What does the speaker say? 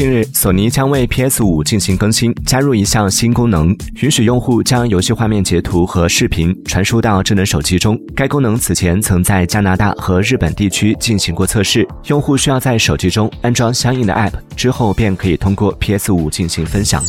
近日索尼将为 ps 五进行更新加入一项新功能允许用户将游戏画面截图和视频传输到智能手机中。该功能此前曾在加拿大和日本地区进行过测试用户需要在手机中安装相应的 app 之后便可以通过 ps 五进行分享。